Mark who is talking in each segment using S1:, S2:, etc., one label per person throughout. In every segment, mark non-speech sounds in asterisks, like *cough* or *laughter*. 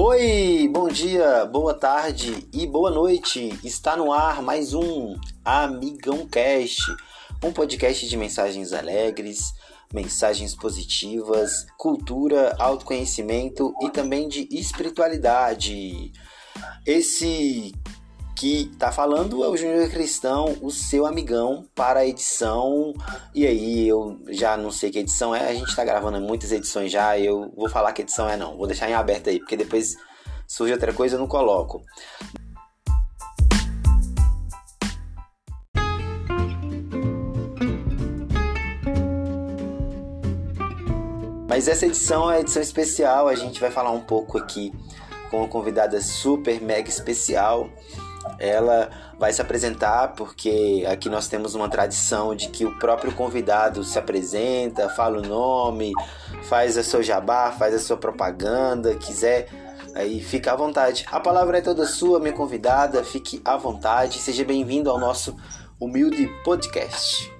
S1: Oi, bom dia, boa tarde e boa noite. Está no ar mais um Amigão Cast, um podcast de mensagens alegres, mensagens positivas, cultura, autoconhecimento e também de espiritualidade. Esse que tá falando é o Júnior Cristão, o seu amigão para a edição. E aí, eu já não sei que edição é, a gente tá gravando muitas edições já, eu vou falar que edição é não, vou deixar em aberto aí, porque depois surge outra coisa eu não coloco. Mas essa edição é a edição especial, a gente vai falar um pouco aqui com uma convidada super mega especial ela vai se apresentar porque aqui nós temos uma tradição de que o próprio convidado se apresenta, fala o nome, faz a sua jabá, faz a sua propaganda, quiser aí fica à vontade. A palavra é toda sua, minha convidada, fique à vontade, seja bem-vindo ao nosso humilde podcast.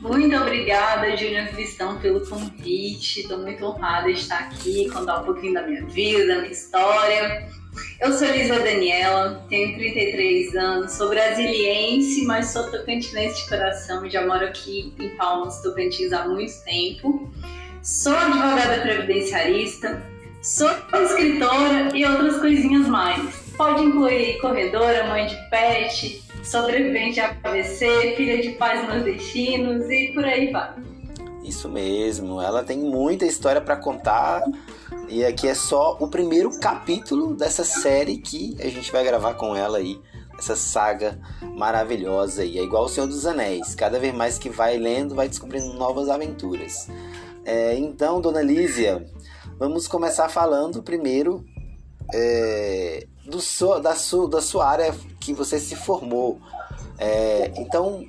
S2: Muito obrigada, Júnior Cristão, pelo convite. Estou muito honrada de estar aqui, contar um pouquinho da minha vida, da minha história. Eu sou Lisa Daniela, tenho 33 anos, sou brasiliense, mas sou tocantinense de coração, já moro aqui em Palmas, Tocantins há muito tempo. Sou advogada previdenciarista, sou escritora e outras coisinhas mais. Pode incluir corredora, mãe de pet, sobrevivente a AVC, filha de pais nordestinos e por aí vai.
S1: Isso mesmo, ela tem muita história para contar e aqui é só o primeiro capítulo dessa série que a gente vai gravar com ela aí, essa saga maravilhosa aí. É igual o Senhor dos Anéis, cada vez mais que vai lendo, vai descobrindo novas aventuras. É, então, dona Lísia, vamos começar falando primeiro é, do so, da, su, da sua área que você se formou. É, então,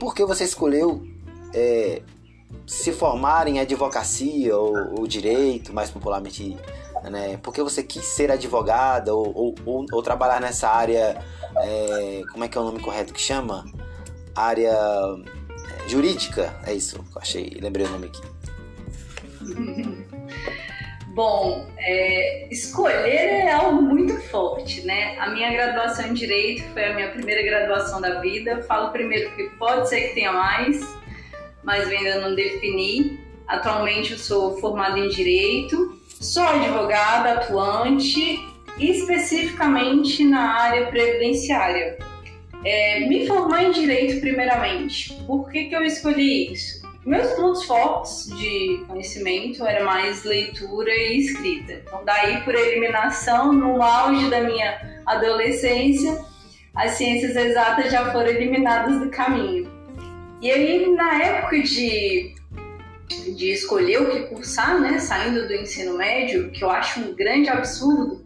S1: por que você escolheu é, se formar em advocacia ou, ou direito, mais popularmente, né? Porque você quis ser advogada ou, ou, ou, ou trabalhar nessa área, é, como é que é o nome correto que chama? Área é, jurídica, é isso, achei, lembrei o nome aqui.
S2: Bom, é, escolher é algo muito forte, né? A minha graduação em Direito foi a minha primeira graduação da vida. Falo primeiro que pode ser que tenha mais, mas ainda não defini. Atualmente eu sou formada em Direito, sou advogada atuante, especificamente na área previdenciária. É, me formar em Direito primeiramente. Por que, que eu escolhi isso? Meus pontos fortes de conhecimento era mais leitura e escrita. Então, daí, por eliminação, no auge da minha adolescência, as ciências exatas já foram eliminadas do caminho. E aí, na época de, de escolher o que cursar, né, saindo do ensino médio, que eu acho um grande absurdo,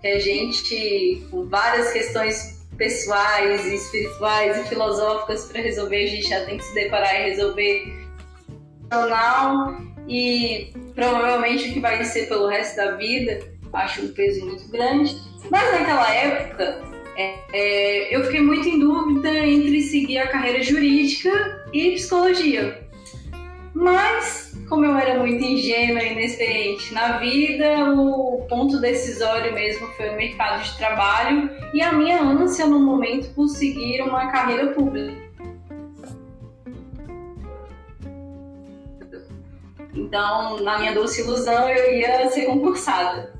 S2: que a gente, com várias questões pessoais, espirituais e filosóficas para resolver, a gente já tem que se deparar e resolver e provavelmente o que vai ser pelo resto da vida, acho um peso muito grande. Mas naquela época, é, eu fiquei muito em dúvida entre seguir a carreira jurídica e psicologia. Mas, como eu era muito ingênua e inexperiente na vida, o ponto decisório mesmo foi o mercado de trabalho e a minha ânsia no momento por seguir uma carreira pública. Então, na minha doce ilusão, eu ia ser concursada.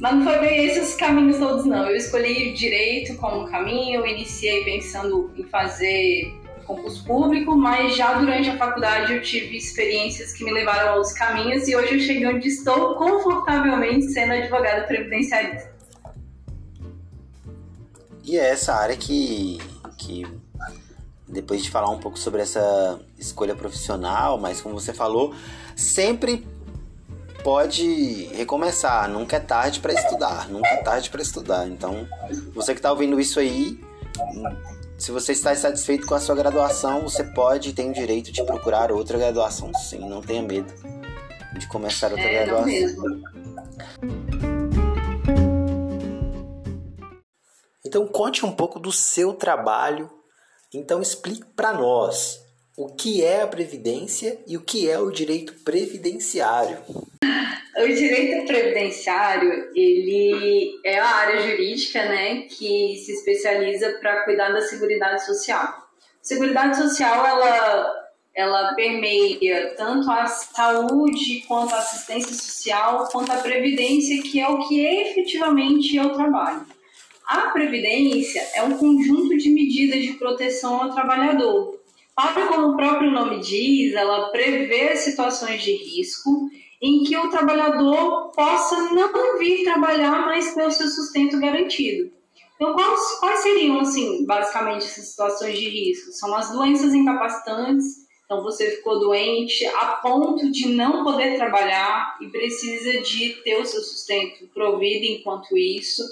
S2: Mas não foi bem esses caminhos todos, não. Eu escolhi direito como caminho, iniciei pensando em fazer concurso público, mas já durante a faculdade eu tive experiências que me levaram aos caminhos e hoje eu cheguei onde estou confortavelmente sendo advogada previdenciarista.
S1: E é essa área que, que depois de falar um pouco sobre essa escolha profissional, mas como você falou, sempre pode recomeçar. Nunca é tarde para estudar. Nunca é tarde para estudar. Então, você que está ouvindo isso aí, se você está satisfeito com a sua graduação, você pode e tem o direito de procurar outra graduação, sim. Não tenha medo de começar outra é, graduação. Então, conte um pouco do seu trabalho. Então, explique para nós o que é a previdência e o que é o direito previdenciário.
S2: O direito previdenciário, ele é a área jurídica, né, que se especializa para cuidar da seguridade social. Seguridade social, ela, ela permeia tanto a saúde, quanto a assistência social, quanto a previdência, que é o que efetivamente é o trabalho. A previdência é um conjunto de medidas de proteção ao trabalhador. Para como o próprio nome diz, ela prevê situações de risco em que o trabalhador possa não vir trabalhar, mas ter o seu sustento garantido. Então, quais, quais seriam, assim, basicamente essas situações de risco? São as doenças incapacitantes, então você ficou doente a ponto de não poder trabalhar e precisa de ter o seu sustento provido enquanto isso.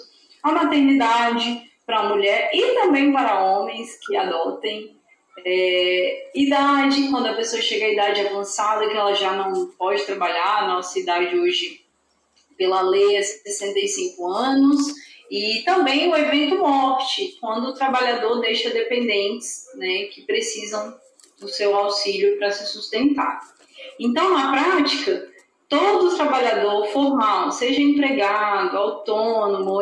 S2: A maternidade para a mulher e também para homens que adotem é, idade, quando a pessoa chega à idade avançada, que ela já não pode trabalhar, a nossa idade hoje, pela lei, é 65 anos. E também o evento morte, quando o trabalhador deixa dependentes né, que precisam do seu auxílio para se sustentar. Então, na prática, todo trabalhador formal, seja empregado, autônomo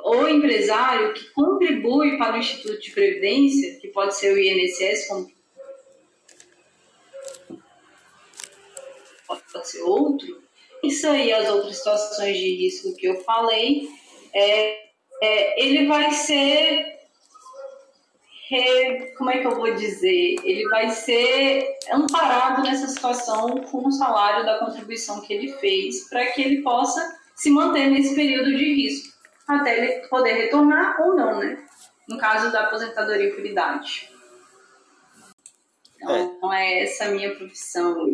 S2: ou empresário que contribui para o Instituto de Previdência, pode ser o INSS, como pode ser outro, isso aí, as outras situações de risco que eu falei, é, é, ele vai ser. Como é que eu vou dizer? Ele vai ser amparado nessa situação com o salário da contribuição que ele fez, para que ele possa se manter nesse período de risco até ele poder retornar ou não, né? No caso da aposentadoria por idade. Então, é, é essa a minha profissão.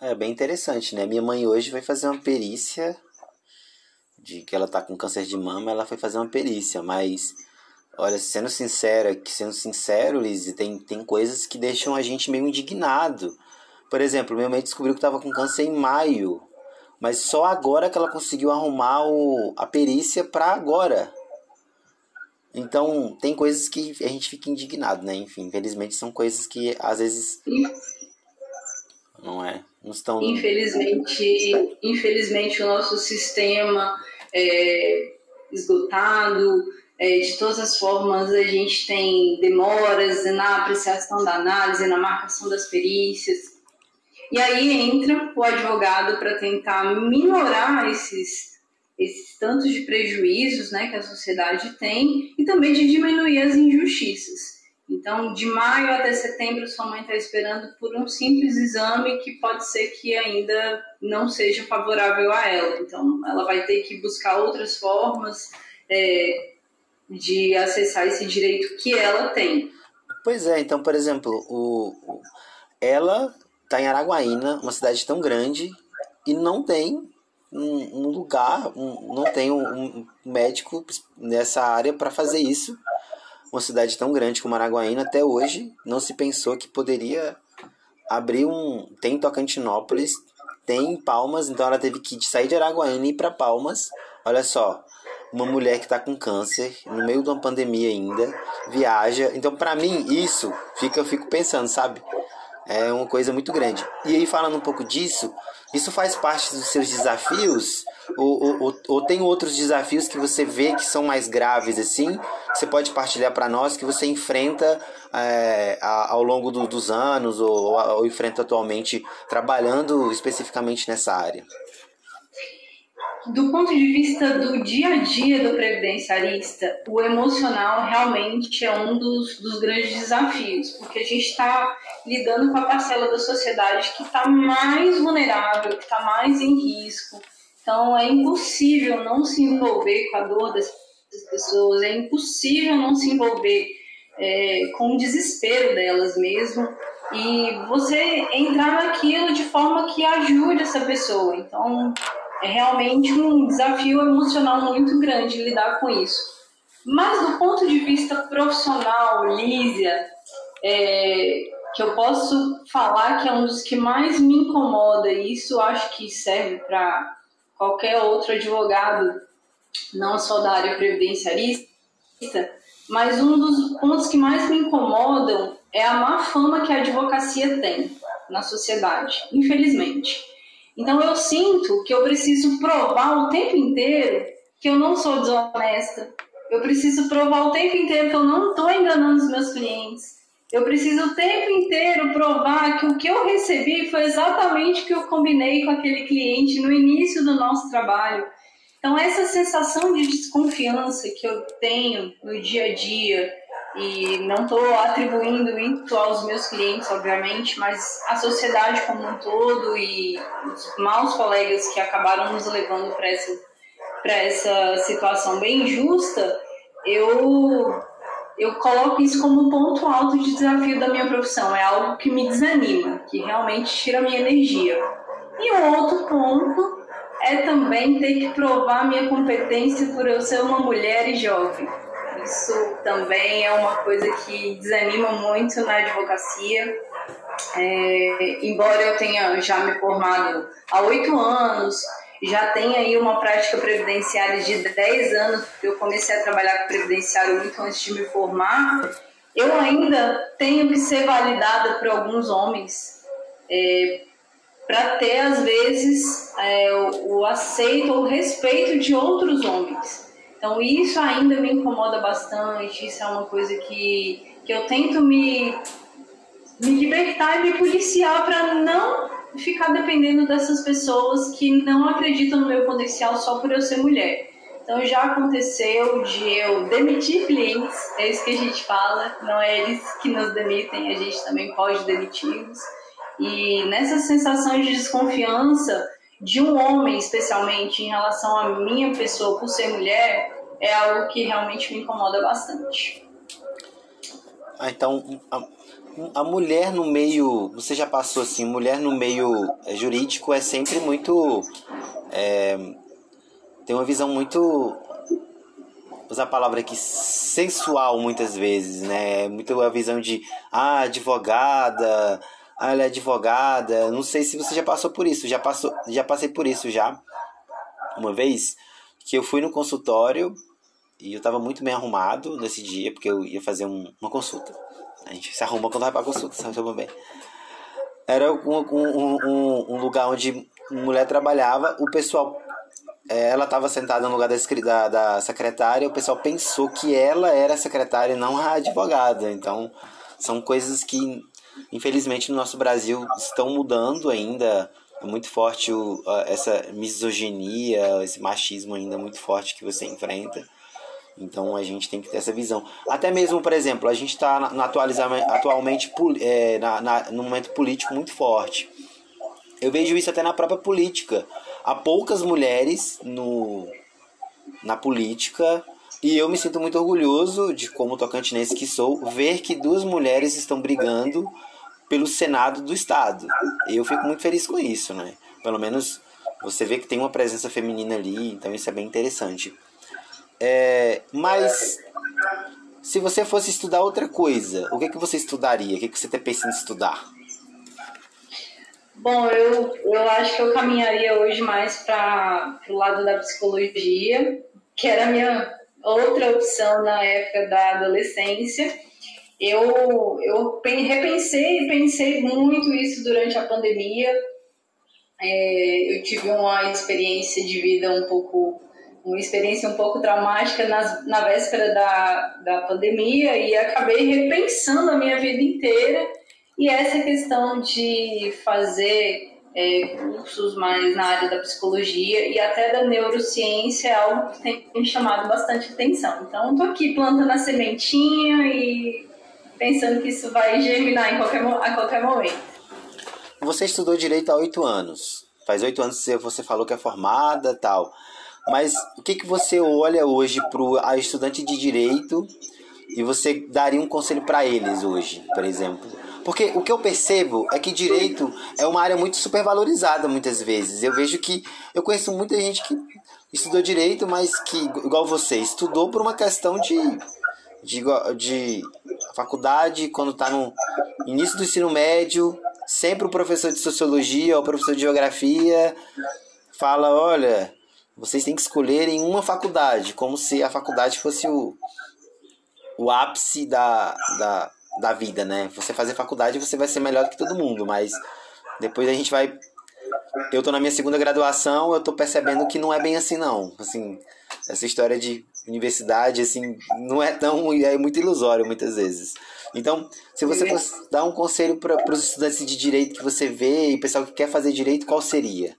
S1: É bem interessante, né? Minha mãe hoje vai fazer uma perícia de que ela tá com câncer de mama, ela foi fazer uma perícia, mas olha, sendo sincera, que sendo sincero, Liz, tem, tem coisas que deixam a gente meio indignado. Por exemplo, minha mãe descobriu que tava com câncer em maio. Mas só agora que ela conseguiu arrumar o, a perícia para agora. Então, tem coisas que a gente fica indignado, né? Enfim, infelizmente são coisas que às vezes não é, não estão
S2: Infelizmente, infelizmente o nosso sistema é esgotado, é, de todas as formas a gente tem demoras na apreciação da análise, na marcação das perícias. E aí entra o advogado para tentar minorar esses, esses tantos de prejuízos né, que a sociedade tem e também de diminuir as injustiças. Então, de maio até setembro, sua mãe está esperando por um simples exame que pode ser que ainda não seja favorável a ela. Então, ela vai ter que buscar outras formas é, de acessar esse direito que ela tem.
S1: Pois é, então, por exemplo, o, ela tá em Araguaína, uma cidade tão grande, e não tem um, um lugar, um, não tem um, um, médico nessa área para fazer isso. Uma cidade tão grande como Araguaína, até hoje, não se pensou que poderia abrir um. Tem Tocantinópolis, tem Palmas, então ela teve que sair de Araguaína e ir para Palmas. Olha só, uma mulher que está com câncer, no meio de uma pandemia ainda, viaja. Então, para mim, isso fica, eu fico pensando, sabe? É uma coisa muito grande. E aí, falando um pouco disso, isso faz parte dos seus desafios? Ou, ou, ou tem outros desafios que você vê que são mais graves assim? Você pode partilhar para nós que você enfrenta é, ao longo do, dos anos ou, ou enfrenta atualmente trabalhando especificamente nessa área?
S2: do ponto de vista do dia a dia do previdenciarista, o emocional realmente é um dos, dos grandes desafios, porque a gente está lidando com a parcela da sociedade que está mais vulnerável, que está mais em risco. Então é impossível não se envolver com a dor dessas pessoas, é impossível não se envolver é, com o desespero delas mesmo e você entrar naquilo de forma que ajude essa pessoa. Então é realmente um desafio emocional muito grande lidar com isso. Mas do ponto de vista profissional, Lísia, é, que eu posso falar que é um dos que mais me incomoda, e isso acho que serve para qualquer outro advogado, não só da área previdenciarista, mas um dos pontos que mais me incomodam é a má fama que a advocacia tem na sociedade, infelizmente. Então eu sinto que eu preciso provar o tempo inteiro que eu não sou desonesta. Eu preciso provar o tempo inteiro que eu não estou enganando os meus clientes. Eu preciso o tempo inteiro provar que o que eu recebi foi exatamente o que eu combinei com aquele cliente no início do nosso trabalho. Então, essa sensação de desconfiança que eu tenho no dia a dia, e não estou atribuindo isso aos meus clientes, obviamente, mas a sociedade como um todo e os maus colegas que acabaram nos levando para essa, essa situação bem injusta, eu, eu coloco isso como um ponto alto de desafio da minha profissão. É algo que me desanima, que realmente tira a minha energia. E um outro ponto é também ter que provar minha competência por eu ser uma mulher e jovem. Isso também é uma coisa que desanima muito na advocacia. É, embora eu tenha já me formado há oito anos, já tenha aí uma prática previdenciária de 10 anos, eu comecei a trabalhar com previdenciário muito antes de me formar, eu ainda tenho que ser validada por alguns homens. É, para ter, às vezes, é, o, o aceito ou respeito de outros homens. Então, isso ainda me incomoda bastante, isso é uma coisa que, que eu tento me, me libertar e me policiar para não ficar dependendo dessas pessoas que não acreditam no meu potencial só por eu ser mulher. Então já aconteceu de eu demitir clientes, é isso que a gente fala, não é eles que nos demitem, a gente também pode demitir-los. E nessa sensação de desconfiança de um homem, especialmente em relação à minha pessoa por ser mulher, é algo que realmente me incomoda bastante.
S1: Ah, então a, mulher no meio, você já passou assim, mulher no meio é, jurídico é sempre muito é, tem uma visão muito usar a palavra aqui sensual muitas vezes, né? Muito a visão de ah, advogada, ah, ela é advogada. Não sei se você já passou por isso. Já passou, já passei por isso já. Uma vez que eu fui no consultório e eu tava muito bem arrumado nesse dia, porque eu ia fazer um, uma consulta. A gente se arruma quando vai pra consulta, sabe bem. Era um, um, um, um lugar onde mulher trabalhava, o pessoal é, ela estava sentada no lugar da, da, da secretária, o pessoal pensou que ela era a secretária e não a advogada. Então, são coisas que infelizmente no nosso Brasil estão mudando ainda. É muito forte o, essa misoginia, esse machismo ainda muito forte que você enfrenta. Então a gente tem que ter essa visão. Até mesmo, por exemplo, a gente está atualmente é, na, na, num momento político muito forte. Eu vejo isso até na própria política. Há poucas mulheres no, na política e eu me sinto muito orgulhoso de, como tocantinense que sou, ver que duas mulheres estão brigando pelo Senado do Estado. Eu fico muito feliz com isso, né? Pelo menos você vê que tem uma presença feminina ali, então isso é bem interessante. É, mas se você fosse estudar outra coisa, o que, que você estudaria? O que, que você está pensando em estudar?
S2: Bom, eu, eu acho que eu caminharia hoje mais para o lado da psicologia, que era a minha outra opção na época da adolescência. Eu, eu repensei e pensei muito isso durante a pandemia. É, eu tive uma experiência de vida um pouco uma experiência um pouco traumática nas, na véspera da, da pandemia e acabei repensando a minha vida inteira e essa questão de fazer é, cursos mais na área da psicologia e até da neurociência é algo que tem me chamado bastante atenção. Então, estou aqui plantando a sementinha e pensando que isso vai germinar em qualquer, a qualquer momento.
S1: Você estudou direito há oito anos. Faz oito anos que você falou que é formada tal. Mas o que, que você olha hoje para a estudante de direito e você daria um conselho para eles hoje, por exemplo? Porque o que eu percebo é que direito é uma área muito supervalorizada muitas vezes. Eu vejo que eu conheço muita gente que estudou direito, mas que, igual você, estudou por uma questão de, de, de faculdade, quando está no início do ensino médio, sempre o professor de sociologia ou o professor de geografia fala: olha, vocês têm que escolher em uma faculdade, como se a faculdade fosse o, o ápice da, da, da vida, né? Você fazer faculdade, você vai ser melhor do que todo mundo, mas depois a gente vai. Eu tô na minha segunda graduação, eu tô percebendo que não é bem assim, não. Assim, essa história de universidade, assim, não é tão. é muito ilusório muitas vezes. Então, se você fosse dar um conselho para os estudantes de direito que você vê e pessoal que quer fazer direito, qual seria?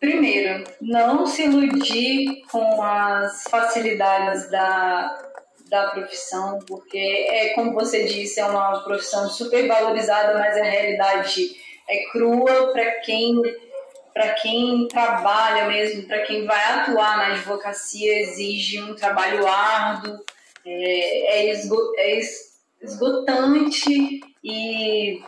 S2: Primeiro, não se iludir com as facilidades da, da profissão, porque é como você disse, é uma profissão super valorizada, mas a realidade é crua para quem para quem trabalha mesmo, para quem vai atuar na advocacia, exige um trabalho árduo, é, é, é esgotante e,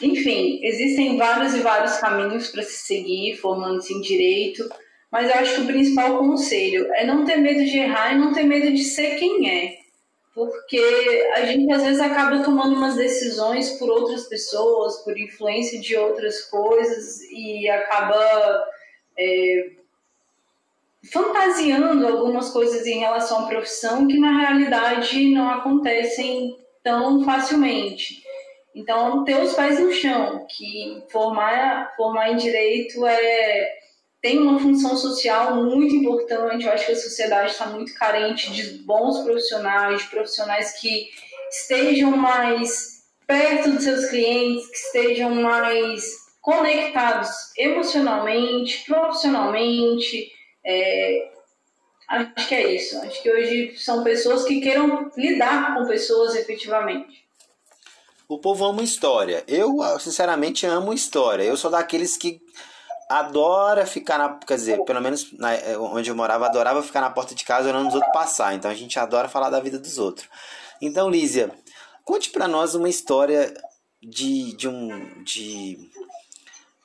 S2: enfim, existem vários e vários caminhos para se seguir formando-se em direito, mas eu acho que o principal conselho é não ter medo de errar e não ter medo de ser quem é, porque a gente às vezes acaba tomando umas decisões por outras pessoas, por influência de outras coisas e acaba é, fantasiando algumas coisas em relação à profissão que na realidade não acontecem tão facilmente. Então, ter os pés no chão, que formar, formar em direito é tem uma função social muito importante. Eu acho que a sociedade está muito carente de bons profissionais, de profissionais que estejam mais perto dos seus clientes, que estejam mais conectados emocionalmente, profissionalmente, é, acho que é isso. Acho que hoje são pessoas que queiram lidar com pessoas efetivamente.
S1: O povo ama história. Eu, sinceramente, amo história. Eu sou daqueles que adora ficar na. Quer dizer, pelo menos na, onde eu morava, adorava ficar na porta de casa olhando os outros passar. Então a gente adora falar da vida dos outros. Então, Lízia, conte para nós uma história de, de um. de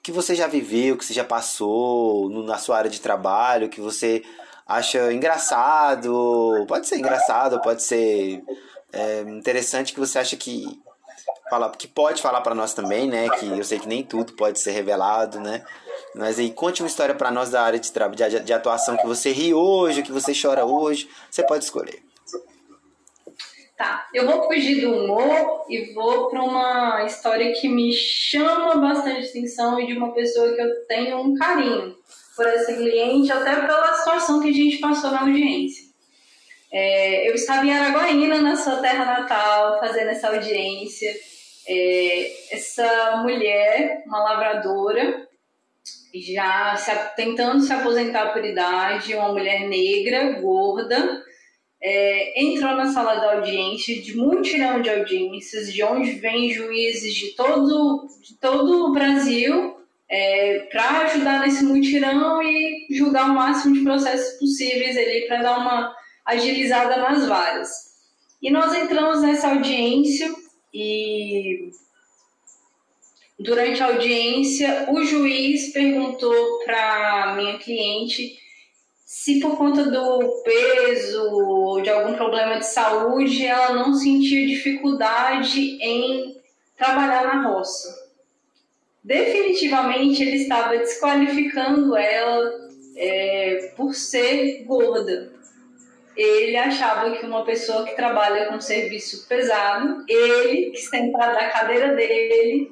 S1: que você já viveu, que você já passou no, na sua área de trabalho, que você acha engraçado, pode ser engraçado, pode ser é, interessante, que você acha que fala, que pode falar para nós também, né? Que eu sei que nem tudo pode ser revelado, né? Mas aí conte uma história para nós da área de, de, de atuação que você ri hoje, que você chora hoje, você pode escolher.
S2: Tá, eu vou fugir do humor e vou para uma história que me chama bastante atenção e de uma pessoa que eu tenho um carinho por essa cliente, até pela situação que a gente passou na audiência. É, eu estava em Araguaína, na sua terra natal, fazendo essa audiência. É, essa mulher, uma lavradora, já se, tentando se aposentar por idade, uma mulher negra, gorda, é, entrou na sala da audiência, de mutirão de audiências, de onde vem juízes de todo, de todo o Brasil, é, para ajudar nesse mutirão e julgar o máximo de processos possíveis ali para dar uma agilizada nas varas. E nós entramos nessa audiência e durante a audiência o juiz perguntou para minha cliente se por conta do peso ou de algum problema de saúde ela não sentia dificuldade em trabalhar na roça. Definitivamente ele estava desqualificando ela é, por ser gorda. Ele achava que uma pessoa que trabalha com serviço pesado, ele, que sentado na cadeira dele,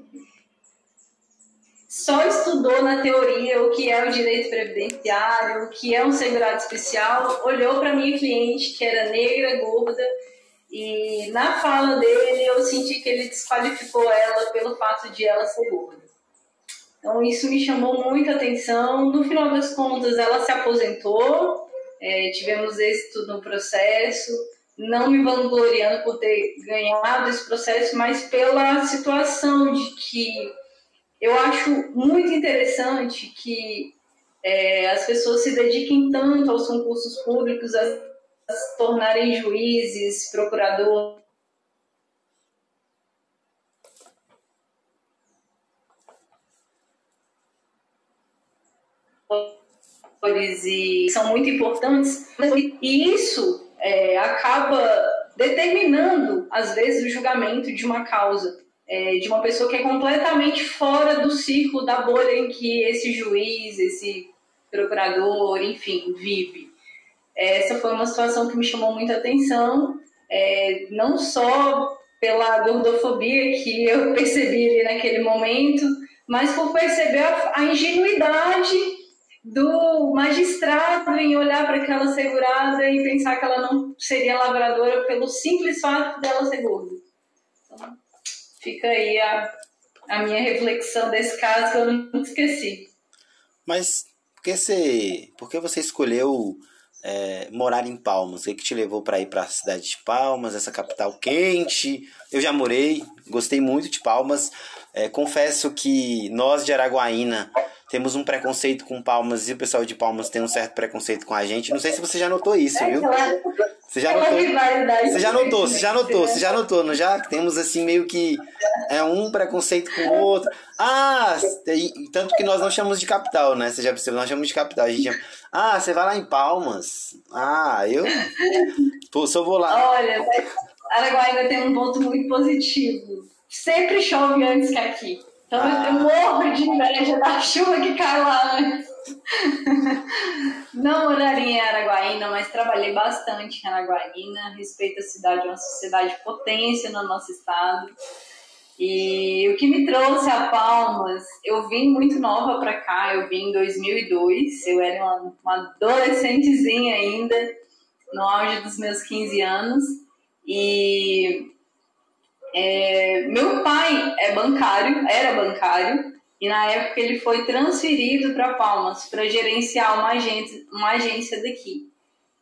S2: só estudou na teoria o que é o direito previdenciário, o que é um segurado especial, olhou para minha cliente, que era negra, gorda, e na fala dele eu senti que ele desqualificou ela pelo fato de ela ser gorda. Então isso me chamou muita atenção. No final das contas, ela se aposentou, é, tivemos êxito no processo, não me vangloriando por ter ganhado esse processo, mas pela situação de que eu acho muito interessante que é, as pessoas se dediquem tanto aos concursos públicos, a, a se tornarem juízes, procuradores. E são muito importantes e isso é, acaba determinando às vezes o julgamento de uma causa é, de uma pessoa que é completamente fora do círculo da bolha em que esse juiz, esse procurador, enfim, vive. Essa foi uma situação que me chamou muita atenção, é, não só pela gordofobia que eu *laughs* percebi ali naquele momento, mas por perceber a, a ingenuidade do magistrado em olhar para aquela segurada e pensar que ela não seria lavradora pelo simples fato dela ser gorda. Então, fica aí a, a minha reflexão desse caso que eu não esqueci.
S1: Mas por que você, por que você escolheu é, morar em Palmas? O que, que te levou para ir para a cidade de Palmas, essa capital quente? Eu já morei, gostei muito de Palmas. É, confesso que nós de Araguaína temos um preconceito com Palmas e o pessoal de Palmas tem um certo preconceito com a gente. Não sei se você já notou isso, viu? Você já notou? Você já notou? Você já notou? Você já notou? Não já temos assim meio que é um preconceito com o outro. Ah, tanto que nós não chamamos de capital, né? Você já percebeu? Nós chamamos de capital. A gente chama, ah, você vai lá em Palmas. Ah, eu Pô, só vou lá.
S2: Olha, Araguaína tem um ponto muito positivo. Sempre chove antes que aqui. Então ah. eu morro de inveja da *laughs* chuva que cai lá antes. Não moraria em Araguaína, mas trabalhei bastante em Araguaína. Respeito a cidade, é uma sociedade potência no nosso estado. E o que me trouxe a Palmas, eu vim muito nova para cá, eu vim em 2002, eu era uma, uma adolescentezinha ainda, no auge dos meus 15 anos. E é, meu pai é bancário, era bancário, e na época ele foi transferido para Palmas para gerenciar uma agência, uma agência daqui.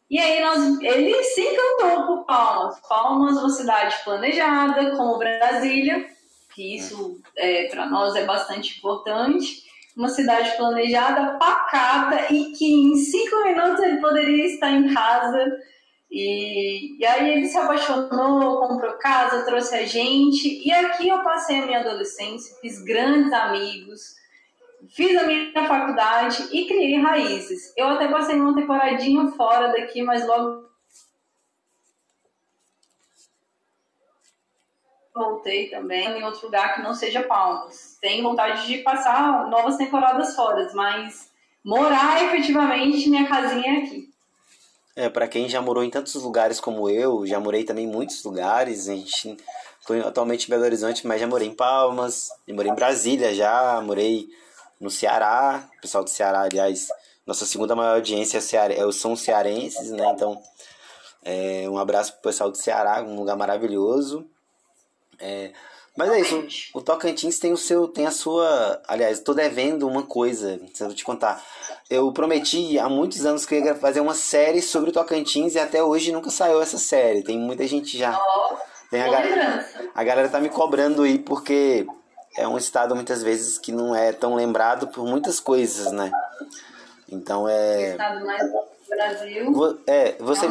S2: E aí nós, ele se encantou por Palmas. Palmas, uma cidade planejada, como Brasília, que isso é, para nós é bastante importante. Uma cidade planejada, pacata e que em cinco minutos ele poderia estar em casa e, e aí ele se apaixonou, comprou casa, trouxe a gente. E aqui eu passei a minha adolescência, fiz grandes amigos, fiz a minha faculdade e criei raízes. Eu até passei uma temporadinha fora daqui, mas logo voltei também em outro lugar que não seja Palmas. Tenho vontade de passar novas temporadas fora, mas morar efetivamente minha casinha é aqui.
S1: É, para quem já morou em tantos lugares como eu, já morei também em muitos lugares. A gente atualmente em Belo Horizonte, mas já morei em Palmas, já morei em Brasília já, morei no Ceará. O pessoal do Ceará, aliás, nossa segunda maior audiência é é são cearenses, né? Então, é, um abraço pro pessoal do Ceará, um lugar maravilhoso. É, mas é isso, o Tocantins tem o seu, tem a sua, aliás, tô devendo uma coisa, preciso te contar. Eu prometi há muitos anos que eu ia fazer uma série sobre o Tocantins e até hoje nunca saiu essa série. Tem muita gente já. Tem a, galera, a galera tá me cobrando aí porque é um estado muitas vezes que não é tão lembrado por muitas coisas, né? Então é.
S2: O estado mais do Brasil.
S1: É, você,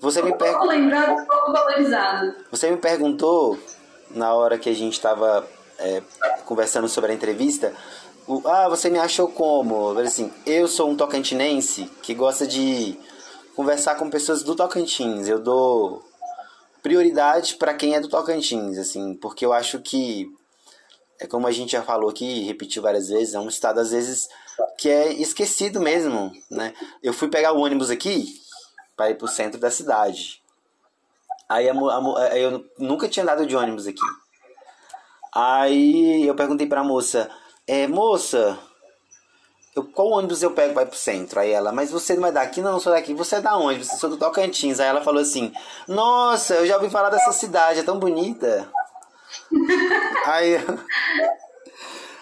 S1: você me perguntou.
S2: lembrado, pouco valorizado.
S1: Você me perguntou na hora que a gente estava é, conversando sobre a entrevista o, ah, você me achou como? Assim, eu sou um tocantinense que gosta de conversar com pessoas do Tocantins. Eu dou prioridade para quem é do Tocantins, assim, porque eu acho que é como a gente já falou aqui, repetiu várias vezes, é um estado às vezes que é esquecido mesmo, né? Eu fui pegar o ônibus aqui para ir pro centro da cidade. Aí a, a, eu nunca tinha andado de ônibus aqui. Aí eu perguntei pra moça, é, moça, eu, qual ônibus eu pego para ir pro centro? Aí ela, mas você não é daqui? Não, não sou daqui. Você é da onde? Você sou do Tocantins. Aí ela falou assim, nossa, eu já ouvi falar dessa cidade, é tão bonita. *laughs* aí,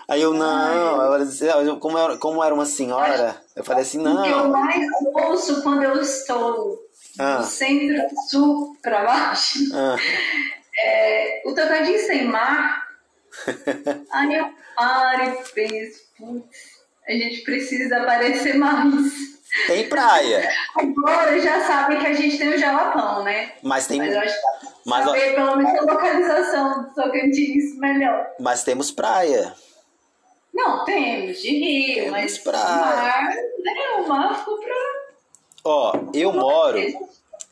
S1: aí eu, não, ela, como, era, como era uma senhora, eu falei assim, não. O que
S2: eu mais ouço quando eu estou ah. do centro-sul para baixo ah. é o Tocantins sem mar. *laughs* aí eu paro e penso, putz, a gente precisa aparecer mais.
S1: Tem praia.
S2: Agora já sabem que a gente tem o Jalapão, né?
S1: Mas tem.
S2: Mas eu acho que mas, saber pelo menos a localização do Tocantins melhor.
S1: Mas temos praia.
S2: Não, temos, de rio, temos mas praia. mar, né? O mar ficou pra.
S1: Ó, eu moro.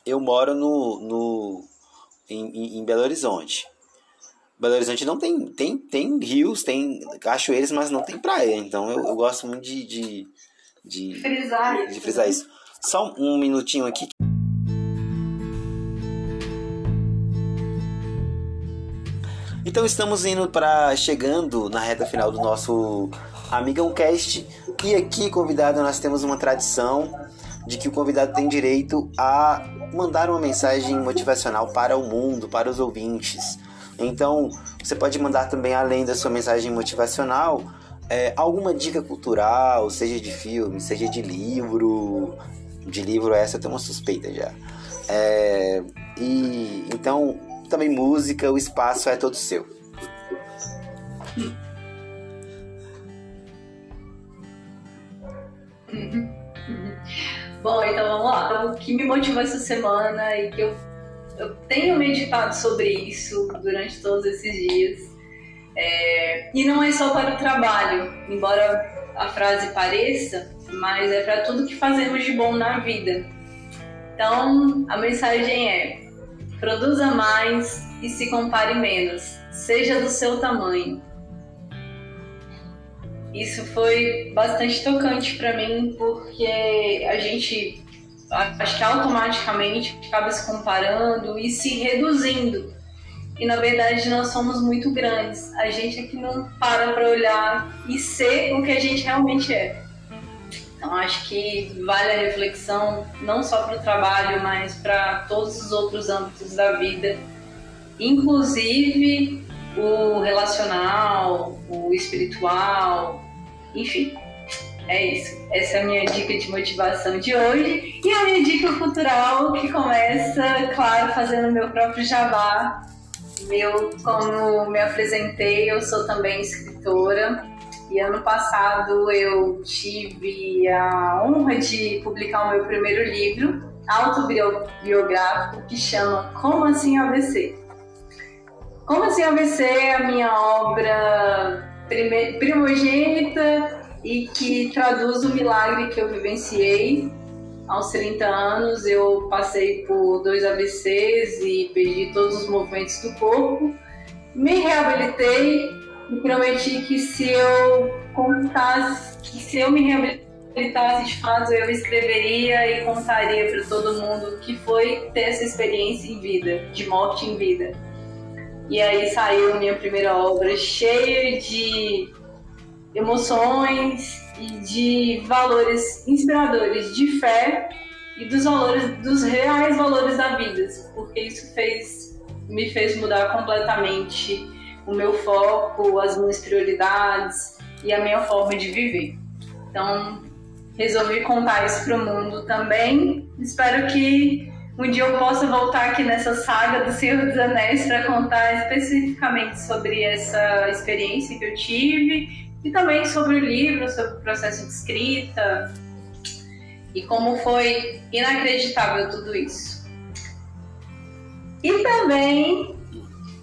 S1: Eu moro no. no em, em Belo Horizonte. Belo Horizonte não tem, tem, tem rios, tem cachoeiras, mas não tem praia. Então eu, eu gosto muito de, de, de,
S2: frisar,
S1: de frisar isso. Só um minutinho aqui. Então estamos indo para chegando na reta final do nosso Amigão Cast e aqui, convidado, nós temos uma tradição de que o convidado tem direito a mandar uma mensagem motivacional para o mundo, para os ouvintes. Então, você pode mandar também, além da sua mensagem motivacional, é, alguma dica cultural, seja de filme, seja de livro. De livro, essa eu tenho uma suspeita já. É, e então, também música, o espaço é todo seu.
S2: Bom, então vamos lá. O que me motivou essa semana e que eu, eu tenho meditado sobre isso durante todos esses dias. É, e não é só para o trabalho, embora a frase pareça, mas é para tudo que fazemos de bom na vida. Então, a mensagem é: produza mais e se compare menos, seja do seu tamanho. Isso foi bastante tocante para mim, porque a gente, acho que automaticamente, acaba se comparando e se reduzindo. E na verdade nós somos muito grandes. A gente é que não para para olhar e ser o que a gente realmente é. Então acho que vale a reflexão não só para o trabalho, mas para todos os outros âmbitos da vida, inclusive o relacional, o espiritual, enfim. É isso. Essa é a minha dica de motivação de hoje. E a minha dica cultural, que começa, claro, fazendo meu próprio jabá. Meu, como me apresentei, eu sou também escritora. E ano passado eu tive a honra de publicar o meu primeiro livro autobiográfico que chama Como Assim ABC? Como Assim ABC é a minha obra primogênita e que traduz o milagre que eu vivenciei. Aos 30 anos eu passei por dois AVCs e perdi todos os movimentos do corpo. Me reabilitei e prometi que se eu contasse, que se eu me reabilitasse de fato, eu escreveria e contaria para todo mundo que foi ter essa experiência em vida, de morte em vida. E aí saiu minha primeira obra cheia de emoções e de valores inspiradores de fé e dos valores dos reais valores da vida, porque isso fez me fez mudar completamente o meu foco, as minhas prioridades e a minha forma de viver. Então, resolvi contar isso para o mundo também. Espero que um dia eu possa voltar aqui nessa saga do Senhor dos Anéis para contar especificamente sobre essa experiência que eu tive e também sobre o livro, sobre o processo de escrita e como foi inacreditável tudo isso. E também,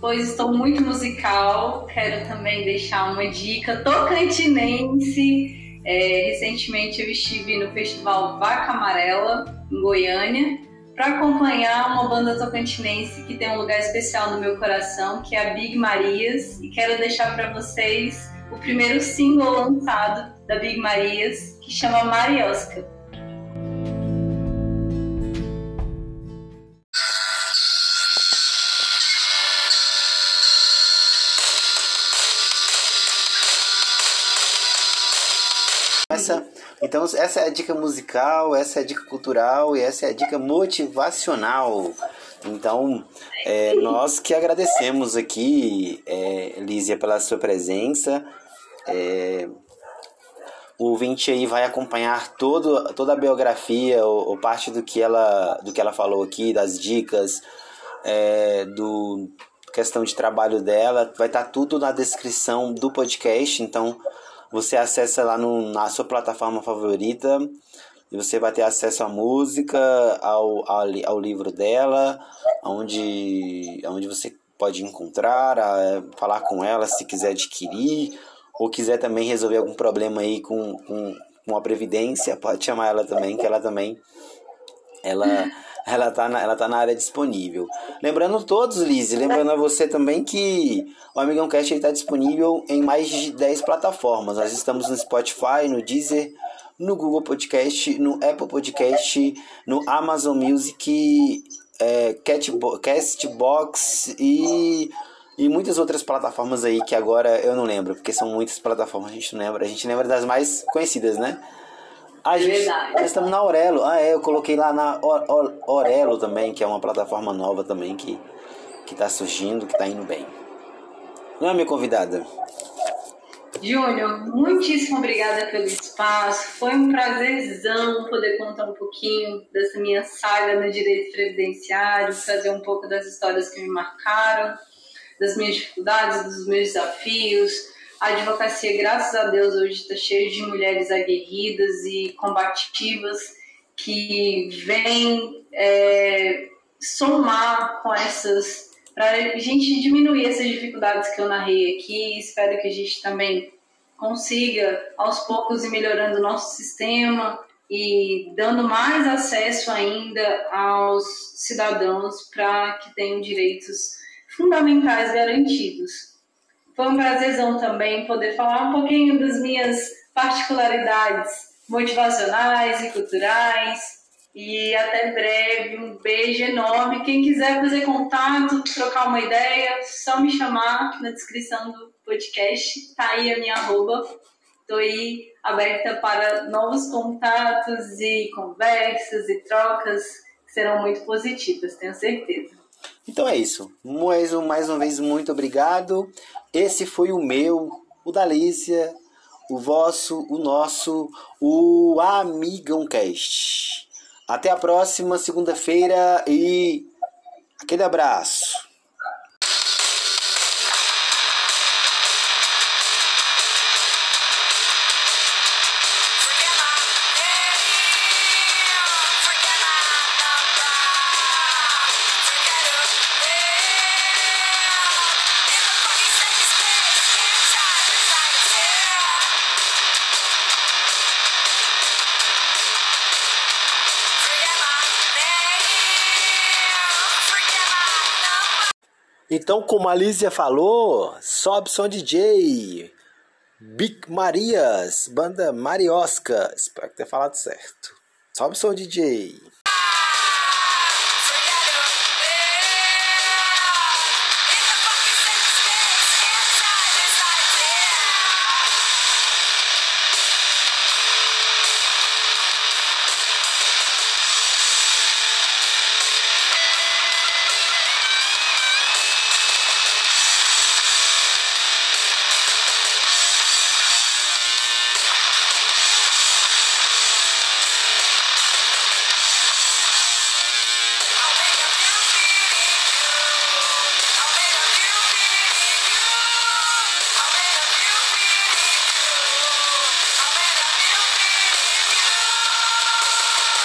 S2: pois estou muito musical, quero também deixar uma dica tocantinense. É, recentemente eu estive no Festival Vaca Amarela, em Goiânia, para acompanhar uma banda tocantinense que tem um lugar especial no meu coração, que é a Big Marias, e quero deixar para vocês o primeiro single lançado da Big Marias, que chama Mariosca.
S1: Essa então, essa é a dica musical, essa é a dica cultural e essa é a dica motivacional. Então, é, nós que agradecemos aqui, é, Lízia, pela sua presença. É, o ouvinte aí vai acompanhar todo, toda a biografia ou, ou, parte do que, ela, do que ela falou aqui, das dicas, é, do questão de trabalho dela. Vai estar tá tudo na descrição do podcast, então você acessa lá no, na sua plataforma favorita e você vai ter acesso à música, ao, ao, ao livro dela, onde, onde você pode encontrar, a, falar com ela se quiser adquirir, ou quiser também resolver algum problema aí com, com, com a Previdência, pode chamar ela também, que ela também ela ela tá na, ela tá na área disponível. Lembrando todos, Liz, lembrando a você também que o Amigão Cast está disponível em mais de 10 plataformas. Nós estamos no Spotify, no Deezer, no Google Podcast, no Apple Podcast, no Amazon Music, é, Castbox e e muitas outras plataformas aí que agora eu não lembro, porque são muitas plataformas, a gente não lembra. A gente lembra das mais conhecidas, né? A
S2: é
S1: gente,
S2: verdade.
S1: nós estamos na Aurelo. Ah, é, eu coloquei lá na Aurelo também, que é uma plataforma nova também que, que tá surgindo, que tá indo bem. Não é minha convidada?
S2: Júnior, muitíssimo obrigada pelo espaço. Foi um prazerzão poder contar um pouquinho dessa minha saga no direito previdenciário, trazer um pouco das histórias que me marcaram, das minhas dificuldades, dos meus desafios. A advocacia, graças a Deus, hoje está cheia de mulheres aguerridas e combativas que vêm é, somar com essas para a gente diminuir essas dificuldades que eu narrei aqui. Espero que a gente também consiga, aos poucos, ir melhorando o nosso sistema e dando mais acesso ainda aos cidadãos para que tenham direitos fundamentais garantidos. Foi um prazerzão também poder falar um pouquinho das minhas particularidades motivacionais e culturais e até breve. Um beijo enorme. Quem quiser fazer contato, trocar uma ideia, só me chamar na descrição do podcast. Tá aí a minha arroba. Estou aí aberta para novos contatos e conversas e trocas que serão muito positivas, tenho certeza.
S1: Então é isso. Mais, mais uma vez, muito obrigado. Esse foi o meu, o da Alicia, o vosso, o nosso, o Amigão Cast. Até a próxima segunda-feira e aquele abraço. Então, como a Lízia falou, sobe som DJ. Big Marias, banda Mariosca. Espero ter falado certo. Sobe som DJ.